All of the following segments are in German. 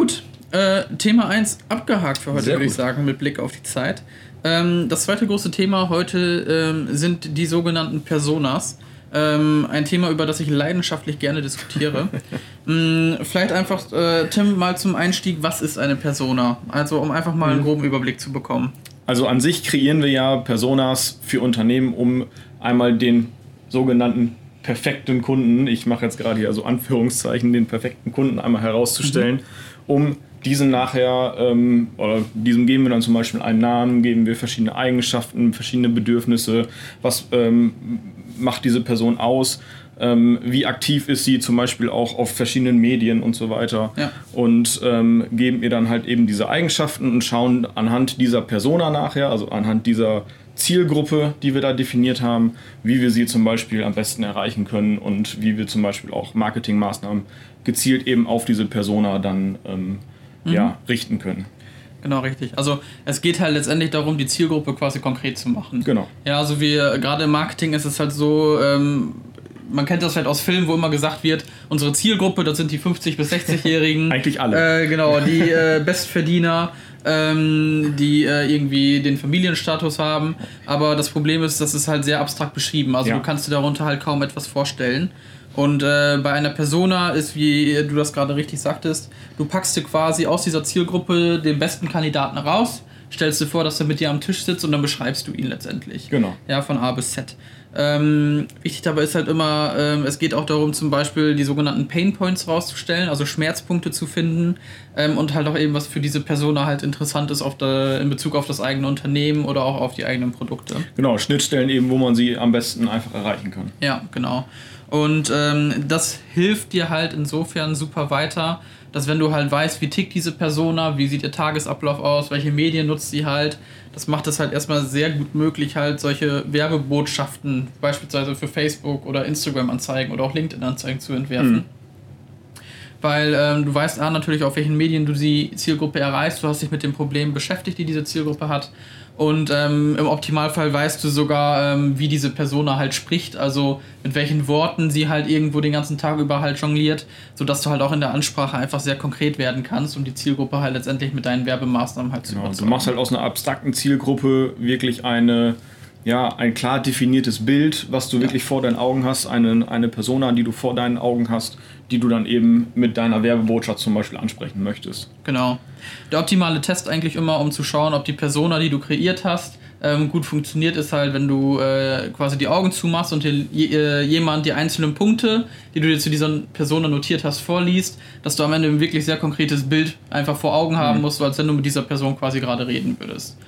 Gut, äh, Thema 1 abgehakt für heute, Sehr würde ich gut. sagen, mit Blick auf die Zeit. Ähm, das zweite große Thema heute ähm, sind die sogenannten Personas. Ähm, ein Thema, über das ich leidenschaftlich gerne diskutiere. Mm, Vielleicht einfach, äh, Tim, mal zum Einstieg, was ist eine Persona? Also, um einfach mal einen groben Überblick zu bekommen. Also an sich kreieren wir ja Personas für Unternehmen, um einmal den sogenannten perfekten Kunden, ich mache jetzt gerade hier so Anführungszeichen, den perfekten Kunden einmal herauszustellen, um diesen nachher, ähm, oder diesem geben wir dann zum Beispiel einen Namen, geben wir verschiedene Eigenschaften, verschiedene Bedürfnisse, was ähm, macht diese Person aus, ähm, wie aktiv ist sie zum Beispiel auch auf verschiedenen Medien und so weiter? Ja. und ähm, geben ihr dann halt eben diese Eigenschaften und schauen anhand dieser Persona nachher, also anhand dieser Zielgruppe, die wir da definiert haben, wie wir sie zum Beispiel am besten erreichen können und wie wir zum Beispiel auch Marketingmaßnahmen gezielt eben auf diese Persona dann ähm, ja, richten können. Genau, richtig. Also es geht halt letztendlich darum, die Zielgruppe quasi konkret zu machen. Genau. Ja, also wir, gerade im Marketing ist es halt so, ähm, man kennt das vielleicht aus Filmen, wo immer gesagt wird, unsere Zielgruppe, das sind die 50- bis 60-Jährigen. Eigentlich alle. Äh, genau, die äh, Bestverdiener, ähm, die äh, irgendwie den Familienstatus haben. Aber das Problem ist, das ist halt sehr abstrakt beschrieben. Also Ja. du kannst dir darunter halt kaum etwas vorstellen. Und äh, bei einer Persona ist, wie du das gerade richtig sagtest, du packst dir quasi aus dieser Zielgruppe den besten Kandidaten raus, stellst dir vor, dass er mit dir am Tisch sitzt und dann beschreibst du ihn letztendlich. Genau. Ja, von A bis Z. Ähm, wichtig dabei ist halt immer, ähm, es geht auch darum, zum Beispiel die sogenannten Pain Points rauszustellen, also Schmerzpunkte zu finden ähm, und halt auch eben, was für diese Persona halt interessant ist auf der, in Bezug auf das eigene Unternehmen oder auch auf die eigenen Produkte. Genau, Schnittstellen eben, wo man sie am besten einfach erreichen kann. Ja, genau. Und ähm, das hilft dir halt insofern super weiter, dass wenn du halt weißt, wie tickt diese Persona, wie sieht ihr Tagesablauf aus, welche Medien nutzt sie halt, das macht es halt erstmal sehr gut möglich, halt solche Werbebotschaften, beispielsweise für Facebook oder Instagram-Anzeigen oder auch LinkedIn-Anzeigen zu entwerfen. Weil ähm, du weißt A, natürlich, auf welchen Medien du die Zielgruppe erreichst. Du hast dich mit den Problemen beschäftigt, die diese Zielgruppe hat. Und ähm, im Optimalfall weißt du sogar, ähm, wie diese Persona halt spricht, also mit welchen Worten sie halt irgendwo den ganzen Tag über halt jongliert, sodass du halt auch in der Ansprache einfach sehr konkret werden kannst und die Zielgruppe halt letztendlich mit deinen Werbemaßnahmen halt zu Genau, du überzeugen. machst halt aus einer abstrakten Zielgruppe wirklich eine, ja, ein klar definiertes Bild, was du wirklich vor deinen Augen hast, eine, eine Persona, die du vor deinen Augen hast, die du dann eben mit deiner Werbebotschaft zum Beispiel ansprechen möchtest. Genau. Der optimale Test eigentlich immer, um zu schauen, ob die Persona, die du kreiert hast, ähm, gut funktioniert, ist halt, wenn du äh, quasi die Augen zumachst und dir äh, jemand die einzelnen Punkte, die du dir zu dieser Persona notiert hast, vorliest, dass du am Ende ein wirklich sehr konkretes Bild einfach vor Augen haben musst, so als wenn du mit dieser Person quasi gerade reden würdest.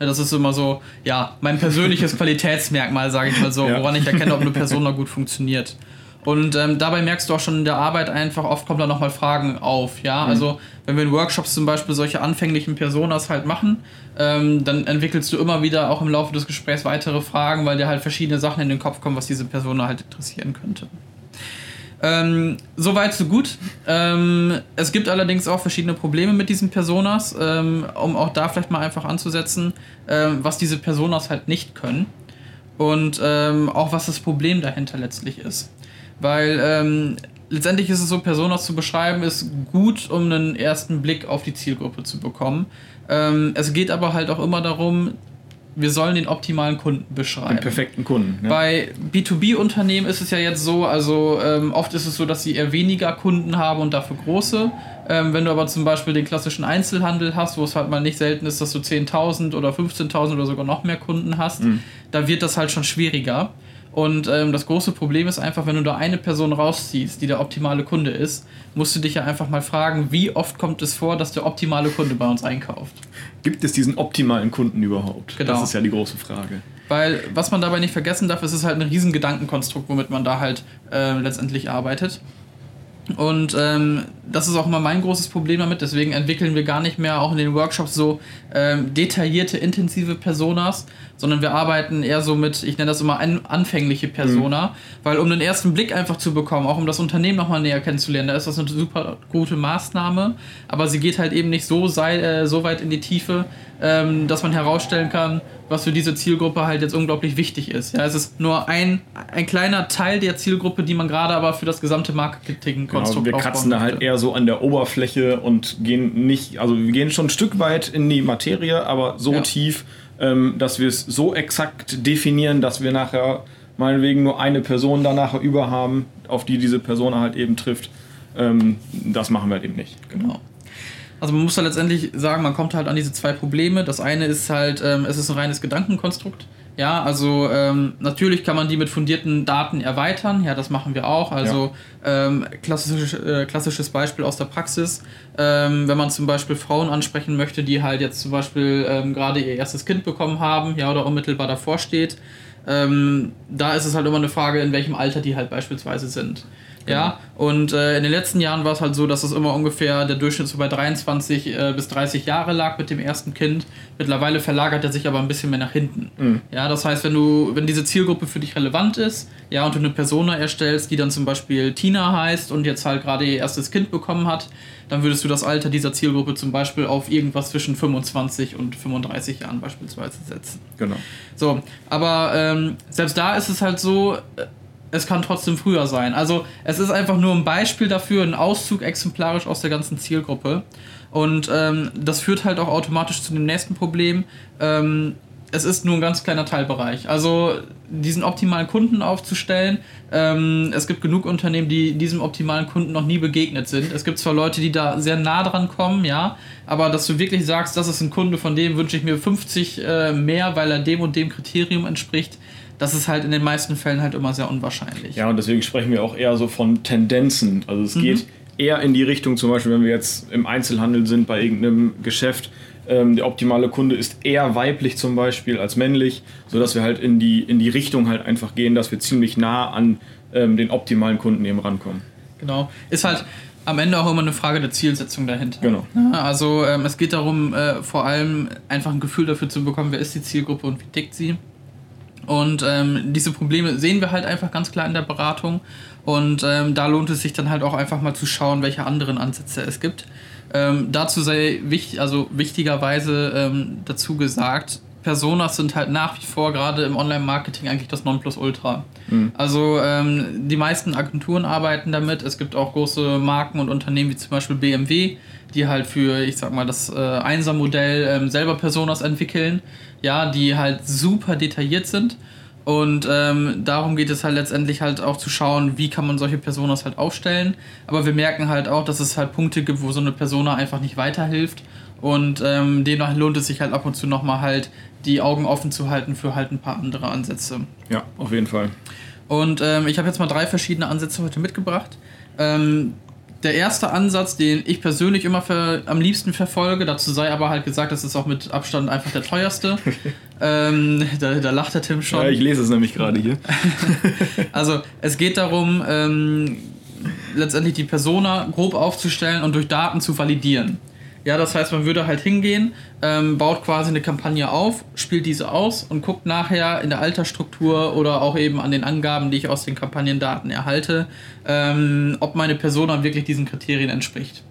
Ja, Das ist immer so, ja, mein persönliches Qualitätsmerkmal, sage ich mal so, Ja. woran ich erkenne, ob eine Persona gut funktioniert. Und ähm, dabei merkst du auch schon in der Arbeit einfach, oft kommen da nochmal Fragen auf. Ja, also wenn wir in Workshops zum Beispiel solche anfänglichen Personas halt machen, ähm, dann entwickelst du immer wieder auch im Laufe des Gesprächs weitere Fragen, weil dir halt verschiedene Sachen in den Kopf kommen, was diese Persona halt interessieren könnte. Ähm, Soweit, so gut. Ähm, es gibt allerdings auch verschiedene Probleme mit diesen Personas, ähm, um auch da vielleicht mal einfach anzusetzen, ähm, was diese Personas halt nicht können und ähm, auch was das Problem dahinter letztlich ist. Weil ähm, letztendlich ist es so, Personas zu beschreiben, ist gut, um einen ersten Blick auf die Zielgruppe zu bekommen. Ähm, es geht aber halt auch immer darum, wir sollen den optimalen Kunden beschreiben. Den perfekten Kunden. Ja. Bei B2B-Unternehmen ist es ja jetzt so, also ähm, oft ist es so, dass sie eher weniger Kunden haben und dafür große. Ähm, wenn du aber zum Beispiel den klassischen Einzelhandel hast, wo es halt mal nicht selten ist, dass du 10.000 oder 15.000 oder sogar noch mehr Kunden hast, da wird das halt schon schwieriger. Und ähm, das große Problem ist einfach, wenn du da eine Person rausziehst, die der optimale Kunde ist, musst du dich ja einfach mal fragen, wie oft kommt es vor, dass der optimale Kunde bei uns einkauft. Gibt es diesen optimalen Kunden überhaupt? Genau. Das ist ja die große Frage. Weil, was man dabei nicht vergessen darf, ist es ist halt ein riesen Gedankenkonstrukt, womit man da halt äh, letztendlich arbeitet. Und ähm, das ist auch immer mein großes Problem damit. Deswegen entwickeln wir gar nicht mehr auch in den Workshops so ähm, detaillierte, intensive Personas, sondern wir arbeiten eher so mit, ich nenne das immer an, anfängliche Persona, weil um den ersten Blick einfach zu bekommen, auch um das Unternehmen nochmal näher kennenzulernen, da ist das eine super gute Maßnahme, aber sie geht halt eben nicht so, sei, äh, so weit in die Tiefe, ähm, dass man herausstellen kann, was für diese Zielgruppe halt jetzt unglaublich wichtig ist. Ja, es ist nur ein, ein kleiner Teil der Zielgruppe, die man gerade aber für das gesamte Marketing-Konstrukt genau, Wir kratzen da halt eher so an der Oberfläche und gehen nicht, also wir gehen schon ein Stück weit in die Materie, aber so ja. tief, ähm, dass wir es so exakt definieren, dass wir nachher meinetwegen nur eine Person danach über haben, auf die diese Person halt eben trifft. Ähm, das machen wir halt eben nicht. Genau. Also man muss da letztendlich sagen, man kommt halt an diese zwei Probleme. Das eine ist halt, ähm, es ist ein reines Gedankenkonstrukt. Ja, also ähm, natürlich kann man die mit fundierten Daten erweitern. Ja, das machen wir auch. Also ja. ähm, klassisch, äh, klassisches Beispiel aus der Praxis. Ähm, wenn man zum Beispiel Frauen ansprechen möchte, die halt jetzt zum Beispiel ähm, gerade ihr erstes Kind bekommen haben, ja, oder unmittelbar davor steht, ähm, da ist es halt immer eine Frage, in welchem Alter die halt beispielsweise sind. Genau. Ja, und äh, in den letzten Jahren war es halt so, dass es immer ungefähr der Durchschnitt so bei 23 äh, bis 30 Jahre lag mit dem ersten Kind. Mittlerweile verlagert er sich aber ein bisschen mehr nach hinten. Mhm. Ja, das heißt, wenn du, wenn diese Zielgruppe für dich relevant ist, ja, und du eine Persona erstellst, die dann zum Beispiel Tina heißt und jetzt halt gerade ihr erstes Kind bekommen hat, dann würdest du das Alter dieser Zielgruppe zum Beispiel auf irgendwas zwischen 25 und 35 Jahren beispielsweise setzen. Genau. So, aber ähm, selbst da ist es halt so, äh, es kann trotzdem früher sein. Also es ist einfach nur ein Beispiel dafür, ein Auszug exemplarisch aus der ganzen Zielgruppe. Und ähm, das führt halt auch automatisch zu dem nächsten Problem. Ähm, es ist nur ein ganz kleiner Teilbereich. Also diesen optimalen Kunden aufzustellen, ähm, es gibt genug Unternehmen, die diesem optimalen Kunden noch nie begegnet sind. Es gibt zwar Leute, die da sehr nah dran kommen, ja, aber dass du wirklich sagst, das ist ein Kunde, von dem wünsche ich mir 50 äh, mehr, weil er dem und dem Kriterium entspricht, das ist halt in den meisten Fällen halt immer sehr unwahrscheinlich. Ja, und deswegen sprechen wir auch eher so von Tendenzen. Also es mhm. geht eher in die Richtung, zum Beispiel, wenn wir jetzt im Einzelhandel sind bei irgendeinem Geschäft, ähm, der optimale Kunde ist eher weiblich zum Beispiel als männlich, sodass wir halt in die, in die Richtung halt einfach gehen, dass wir ziemlich nah an ähm, den optimalen Kunden eben rankommen. Genau. Ist halt am Ende auch immer eine Frage der Zielsetzung dahinter. Genau. also ähm, es geht darum, äh, vor allem einfach ein Gefühl dafür zu bekommen, wer ist die Zielgruppe und wie tickt sie. Und ähm, diese Probleme sehen wir halt einfach ganz klar in der Beratung. Und ähm, da lohnt es sich dann halt auch einfach mal zu schauen, welche anderen Ansätze es gibt. Ähm, dazu sei wichtig, also wichtigerweise ähm, dazu gesagt, Personas sind halt nach wie vor gerade im Online-Marketing eigentlich das Nonplusultra. Mhm. Also ähm, die meisten Agenturen arbeiten damit. Es gibt auch große Marken und Unternehmen wie zum Beispiel BMW, die halt für, ich sag mal, das äh, Einser-Modell ähm, selber Personas entwickeln ja, die halt super detailliert sind. Und ähm, darum geht es halt letztendlich halt auch zu schauen, wie kann man solche Personas halt aufstellen. Aber wir merken halt auch, dass es halt Punkte gibt, wo so eine Persona einfach nicht weiterhilft. Und ähm, demnach lohnt es sich halt ab und zu nochmal halt die Augen offen zu halten für halt ein paar andere Ansätze. Ja, auf jeden Fall. Und ähm, ich habe jetzt mal drei verschiedene Ansätze heute mitgebracht. Ähm, der erste Ansatz, den ich persönlich immer für, am liebsten verfolge, dazu sei aber halt gesagt, das ist auch mit Abstand einfach der teuerste. ähm, da, da, lacht der Tim schon. Ja, ich lese es nämlich gerade hier. also es geht darum, ähm, letztendlich die Persona grob aufzustellen und durch Daten zu validieren. Ja, das heißt, man würde halt hingehen, ähm, baut quasi eine Kampagne auf, spielt diese aus und guckt nachher in der Altersstruktur oder auch eben an den Angaben, die ich aus den Kampagnendaten erhalte, ähm, ob meine Persona wirklich diesen Kriterien entspricht.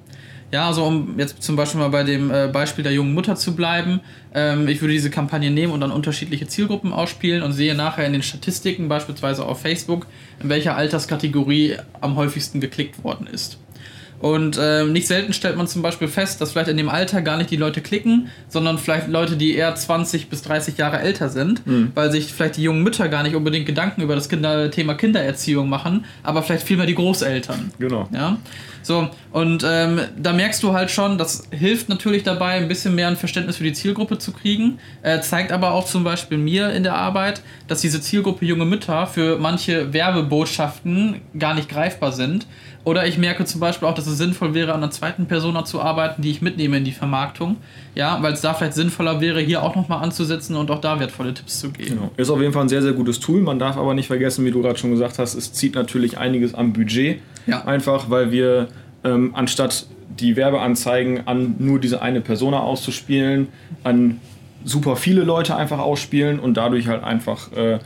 Ja, also um jetzt zum Beispiel mal bei dem äh, Beispiel der jungen Mutter zu bleiben, ähm, ich würde diese Kampagne nehmen und dann unterschiedliche Zielgruppen ausspielen und sehe nachher in den Statistiken, beispielsweise auf Facebook, in welcher Alterskategorie am häufigsten geklickt worden ist. Und äh, nicht selten stellt man zum Beispiel fest, dass vielleicht in dem Alter gar nicht die Leute klicken, sondern vielleicht Leute, die eher 20 bis 30 Jahre älter sind, mhm. weil sich vielleicht die jungen Mütter gar nicht unbedingt Gedanken über das Kinder Thema Kindererziehung machen, aber vielleicht vielmehr die Großeltern. Genau. Ja. So, und ähm, da merkst du halt schon, das hilft natürlich dabei, ein bisschen mehr ein Verständnis für die Zielgruppe zu kriegen, äh, zeigt aber auch zum Beispiel mir in der Arbeit, dass diese Zielgruppe junge Mütter für manche Werbebotschaften gar nicht greifbar sind oder ich merke zum Beispiel auch, dass es sinnvoll wäre, an einer zweiten Persona zu arbeiten, die ich mitnehme in die Vermarktung. Ja, weil es da vielleicht sinnvoller wäre, hier auch nochmal anzusetzen und auch da wertvolle Tipps zu geben. Genau. Ist auf jeden Fall ein sehr, sehr gutes Tool. Man darf aber nicht vergessen, wie du gerade schon gesagt hast, es zieht natürlich einiges am Budget. Ja. Einfach, weil wir ähm, anstatt die Werbeanzeigen an nur diese eine Persona auszuspielen, an super viele Leute einfach ausspielen und dadurch halt einfach äh,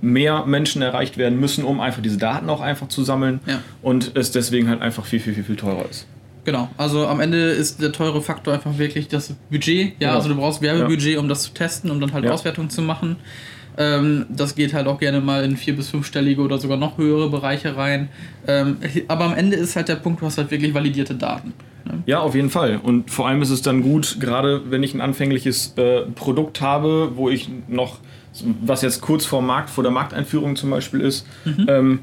mehr Menschen erreicht werden müssen, um einfach diese Daten auch einfach zu sammeln ja. und es deswegen halt einfach viel, viel, viel, viel teurer ist. Genau, also am Ende ist der teure Faktor einfach wirklich das Budget. Ja, Genau. also du brauchst Werbebudget, um das zu testen, um dann halt Ja. Auswertungen zu machen. Ähm, das geht halt auch gerne mal in vier- bis fünfstellige oder sogar noch höhere Bereiche rein. Ähm, aber am Ende ist halt der Punkt, du hast halt wirklich validierte Daten. Ne? Ja, auf jeden Fall. Und vor allem ist es dann gut, gerade wenn ich ein anfängliches äh, Produkt habe, wo ich noch, was jetzt kurz vor Markt, vor der Markteinführung zum Beispiel ist, ähm,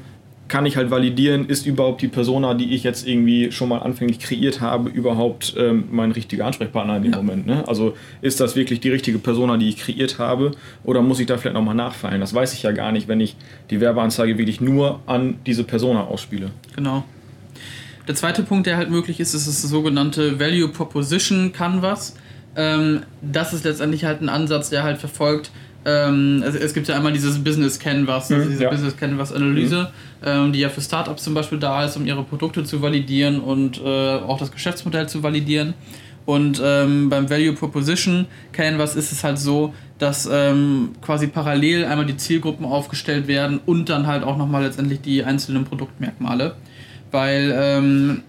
kann ich halt validieren, ist überhaupt die Persona, die ich jetzt irgendwie schon mal anfänglich kreiert habe, überhaupt ähm, mein richtiger Ansprechpartner in dem Ja. Moment. Ne? Also ist das wirklich die richtige Persona, die ich kreiert habe, oder muss ich da vielleicht nochmal nachfallen? Das weiß ich ja gar nicht, wenn ich die Werbeanzeige wirklich nur an diese Persona ausspiele. Genau. Der zweite Punkt, der halt möglich ist, ist das sogenannte Value Proposition Canvas. Ähm, das ist letztendlich halt ein Ansatz, der halt verfolgt. Ähm, es, es gibt ja einmal dieses Business Canvas, also Mhm, diese ja. Business Canvas Analyse, ähm, die ja für Startups zum Beispiel da ist, um ihre Produkte zu validieren und äh, auch das Geschäftsmodell zu validieren. Und ähm, beim Value Proposition Canvas ist es halt so, dass ähm, quasi parallel einmal die Zielgruppen aufgestellt werden und dann halt auch nochmal letztendlich die einzelnen Produktmerkmale. Weil ähm,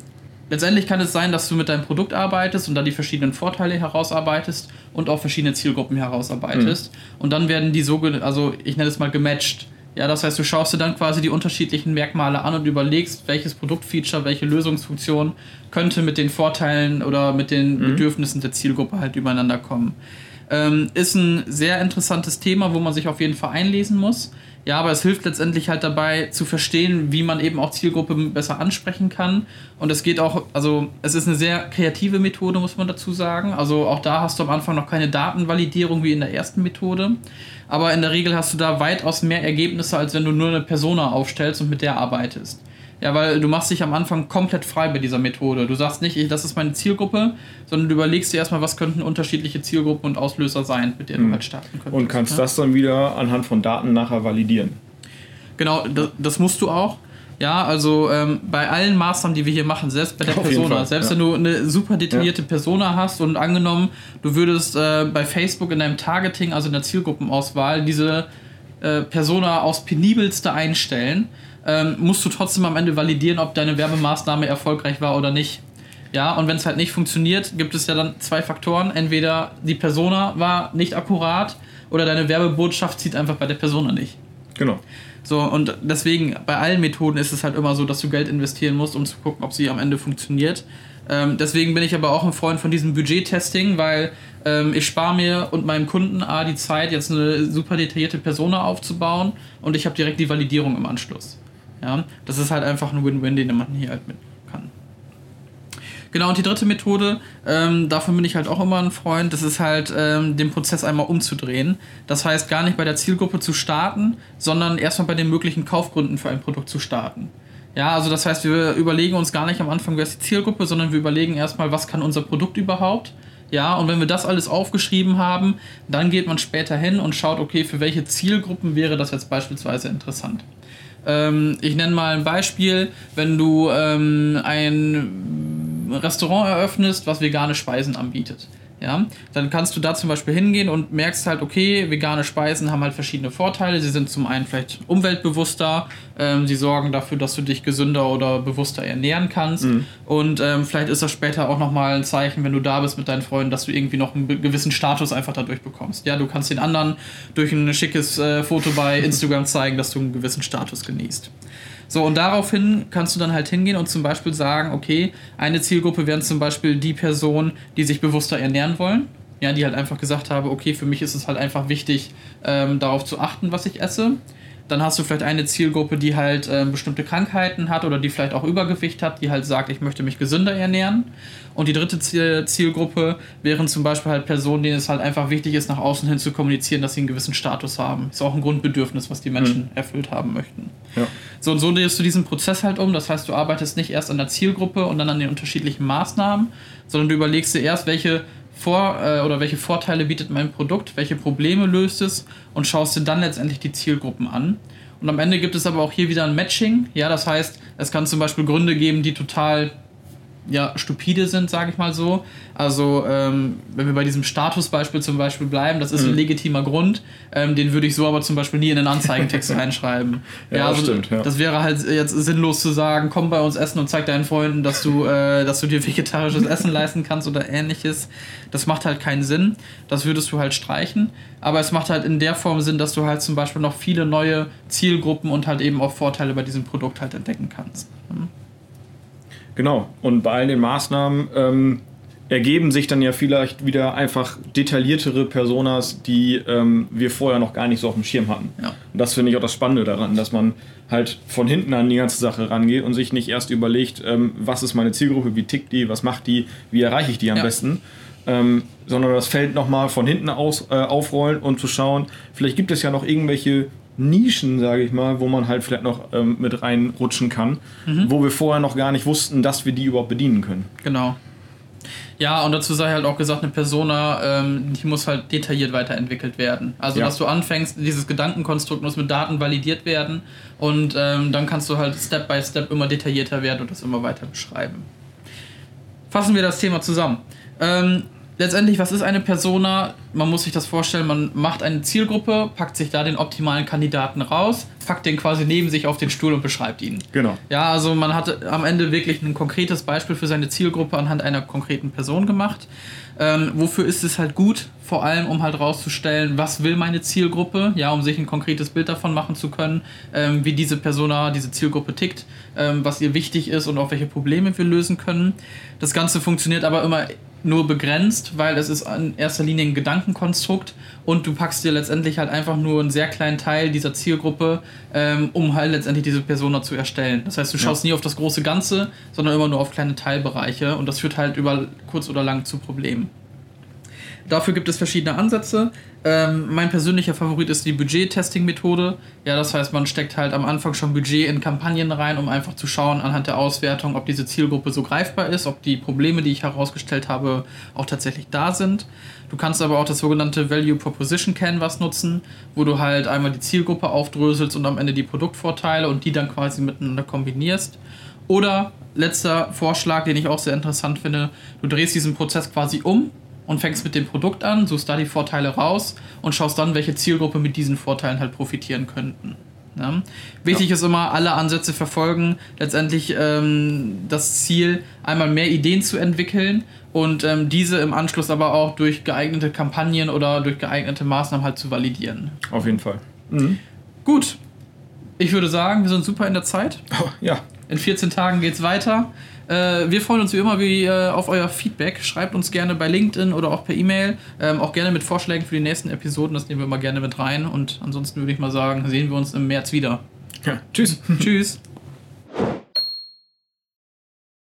letztendlich kann es sein, dass du mit deinem Produkt arbeitest und dann die verschiedenen Vorteile herausarbeitest und auch verschiedene Zielgruppen herausarbeitest. Und dann werden die so, also ich nenne es mal gematcht. Ja, das heißt, du schaust dir dann quasi die unterschiedlichen Merkmale an und überlegst, welches Produktfeature, welche Lösungsfunktion könnte mit den Vorteilen oder mit den Bedürfnissen der Zielgruppe halt übereinander kommen. Ähm, ist ein sehr interessantes Thema, wo man sich auf jeden Fall einlesen muss. Ja, aber es hilft letztendlich halt dabei zu verstehen, wie man eben auch Zielgruppen besser ansprechen kann. Und es geht auch, also es ist eine sehr kreative Methode, muss man dazu sagen. Also auch da hast du am Anfang noch keine Datenvalidierung wie in der ersten Methode. Aber in der Regel hast du da weitaus mehr Ergebnisse, als wenn du nur eine Persona aufstellst und mit der arbeitest. Ja, weil du machst dich am Anfang komplett frei bei dieser Methode. Du sagst nicht, ich- das ist meine Zielgruppe, sondern du überlegst dir erstmal, was könnten unterschiedliche Zielgruppen und Auslöser sein, mit denen du halt starten könntest. Und kannst ja? das dann wieder anhand von Daten nachher validieren. Genau, das, das musst du auch. Ja, also ähm, bei allen Maßnahmen, die wir hier machen, selbst bei der Auf Persona, Fall, selbst ja. wenn du eine super detaillierte Persona hast und angenommen, du würdest äh, bei Facebook in deinem Targeting, also in der Zielgruppenauswahl, diese äh, Persona aufs penibelste einstellen, ähm, musst du trotzdem am Ende validieren, ob deine Werbemaßnahme erfolgreich war oder nicht. Ja, und wenn es halt nicht funktioniert, gibt es ja dann zwei Faktoren. Entweder die Persona war nicht akkurat oder deine Werbebotschaft zieht einfach bei der Persona nicht. Genau. So, und deswegen, bei allen Methoden ist es halt immer so, dass du Geld investieren musst, um zu gucken, ob sie am Ende funktioniert. Ähm, deswegen bin ich aber auch ein Freund von diesem Budget-Testing, weil ähm, ich spare mir und meinem Kunden A die Zeit, jetzt eine super detaillierte Persona aufzubauen und ich habe direkt die Validierung im Anschluss. Ja, das ist halt einfach ein Win-Win, den man hier halt mit kann. Genau, und die dritte Methode, ähm, davon bin ich halt auch immer ein Freund, das ist halt ähm, den Prozess einmal umzudrehen. Das heißt, gar nicht bei der Zielgruppe zu starten, sondern erstmal bei den möglichen Kaufgründen für ein Produkt zu starten. Ja, also das heißt, wir überlegen uns gar nicht am Anfang, wer ist die Zielgruppe, sondern wir überlegen erstmal, was kann unser Produkt überhaupt. Ja, und wenn wir das alles aufgeschrieben haben, dann geht man später hin und schaut, okay, für welche Zielgruppen wäre das jetzt beispielsweise interessant. Ähm, ich nenne mal ein Beispiel, wenn du ähm, ein Restaurant eröffnest, was vegane Speisen anbietet. Ja, dann kannst du da zum Beispiel hingehen und merkst halt, okay, vegane Speisen haben halt verschiedene Vorteile. Sie sind zum einen vielleicht umweltbewusster, ähm, sie sorgen dafür, dass du dich gesünder oder bewusster ernähren kannst. Und ähm, vielleicht ist das später auch nochmal ein Zeichen, wenn du da bist mit deinen Freunden, dass du irgendwie noch einen gewissen Status einfach dadurch bekommst. Ja, du kannst den anderen durch ein schickes äh, Foto bei Instagram zeigen, dass du einen gewissen Status genießt. So, und daraufhin kannst du dann halt hingehen und zum Beispiel sagen, okay, eine Zielgruppe wären zum Beispiel die Personen, die sich bewusster ernähren wollen. Ja, die halt einfach gesagt haben, okay, für mich ist es halt einfach wichtig, ähm, darauf zu achten, was ich esse. Dann hast du vielleicht eine Zielgruppe, die halt ähm, bestimmte Krankheiten hat oder die vielleicht auch Übergewicht hat, die halt sagt, ich möchte mich gesünder ernähren. Und die dritte Ziel Zielgruppe wären zum Beispiel halt Personen, denen es halt einfach wichtig ist, nach außen hin zu kommunizieren, dass sie einen gewissen Status haben. Ist auch ein Grundbedürfnis, was die Menschen erfüllt haben möchten. Ja. So und so drehst du diesen Prozess halt um. Das heißt, du arbeitest nicht erst an der Zielgruppe und dann an den unterschiedlichen Maßnahmen, sondern du überlegst dir erst, welche vor äh, oder welche Vorteile bietet mein Produkt, welche Probleme löst es und schaust dir dann letztendlich die Zielgruppen an. Und am Ende gibt es aber auch hier wieder ein Matching. Ja, das heißt, es kann zum Beispiel Gründe geben, die total ja, stupide sind, sage ich mal so. Also, ähm, wenn wir bei diesem Statusbeispiel zum Beispiel bleiben, das ist mhm. ein legitimer Grund, ähm, den würde ich so aber zum Beispiel nie in den Anzeigentext reinschreiben. ja, ja also, stimmt. Ja. Das wäre halt jetzt sinnlos zu sagen, komm bei uns essen und zeig deinen Freunden, dass du, äh, dass du dir vegetarisches Essen leisten kannst oder ähnliches. Das macht halt keinen Sinn. Das würdest du halt streichen. Aber es macht halt in der Form Sinn, dass du halt zum Beispiel noch viele neue Zielgruppen und halt eben auch Vorteile bei diesem Produkt halt entdecken kannst. Mhm. Genau. Und bei all den Maßnahmen ähm, ergeben sich dann ja vielleicht wieder einfach detailliertere Personas, die ähm, wir vorher noch gar nicht so auf dem Schirm hatten. Ja. Und das finde ich auch das Spannende daran, dass man halt von hinten an die ganze Sache rangeht und sich nicht erst überlegt, ähm, was ist meine Zielgruppe, wie tickt die, was macht die, wie erreiche ich die am ja. besten, ähm, sondern das Feld nochmal von hinten aus äh, aufrollen und zu schauen, vielleicht gibt es ja noch irgendwelche Nischen, sage ich mal, wo man halt vielleicht noch ähm, mit reinrutschen kann, mhm. wo wir vorher noch gar nicht wussten, dass wir die überhaupt bedienen können. Genau. Ja, und dazu sei halt auch gesagt, eine Persona, ähm, die muss halt detailliert weiterentwickelt werden. Also, ja. dass du anfängst, dieses Gedankenkonstrukt muss mit Daten validiert werden und ähm, dann kannst du halt Step by Step immer detaillierter werden und das immer weiter beschreiben. Fassen wir das Thema zusammen. Ähm, letztendlich, was ist eine Persona? Man muss sich das vorstellen, man macht eine Zielgruppe, packt sich da den optimalen Kandidaten raus, packt den quasi neben sich auf den Stuhl und beschreibt ihn. Genau. Ja, also man hat am Ende wirklich ein konkretes Beispiel für seine Zielgruppe anhand einer konkreten Person gemacht. Ähm, wofür ist es halt gut? Vor allem, um halt rauszustellen, was will meine Zielgruppe, ja, um sich ein konkretes Bild davon machen zu können, ähm, wie diese Persona, diese Zielgruppe tickt, ähm, was ihr wichtig ist und auch welche Probleme wir lösen können. Das Ganze funktioniert aber immer nur begrenzt, weil es ist in erster Linie ein Gedankenkonstrukt und du packst dir letztendlich halt einfach nur einen sehr kleinen Teil dieser Zielgruppe, ähm, um halt letztendlich diese Persona zu erstellen. Das heißt, du schaust ja. nie auf das große Ganze, sondern immer nur auf kleine Teilbereiche und das führt halt über kurz oder lang zu Problemen. Dafür gibt es verschiedene Ansätze. Ähm, mein persönlicher Favorit ist die Budget-Testing-Methode. Ja, das heißt, man steckt halt am Anfang schon Budget in Kampagnen rein, um einfach zu schauen anhand der Auswertung, ob diese Zielgruppe so greifbar ist, ob die Probleme, die ich herausgestellt habe, auch tatsächlich da sind. Du kannst aber auch das sogenannte Value Proposition Canvas nutzen, wo du halt einmal die Zielgruppe aufdröselst und am Ende die Produktvorteile und die dann quasi miteinander kombinierst. Oder letzter Vorschlag, den ich auch sehr interessant finde, du drehst diesen Prozess quasi um und fängst mit dem Produkt an, suchst da die Vorteile raus und schaust dann, welche Zielgruppe mit diesen Vorteilen halt profitieren könnten. Ja. Wichtig ja. ist immer, alle Ansätze verfolgen, letztendlich ähm, das Ziel, einmal mehr Ideen zu entwickeln und ähm, diese im Anschluss aber auch durch geeignete Kampagnen oder durch geeignete Maßnahmen halt zu validieren. Auf jeden Fall. Mhm. Gut. Ich würde sagen, wir sind super in der Zeit. Oh, ja. In 14 Tagen geht's weiter. Äh, wir freuen uns wie immer wie, äh, auf euer Feedback. Schreibt uns gerne bei LinkedIn oder auch per E-Mail. Ähm, auch gerne mit Vorschlägen für die nächsten Episoden. Das nehmen wir mal gerne mit rein. Und ansonsten würde ich mal sagen, sehen wir uns im März wieder. Ja, tschüss. tschüss.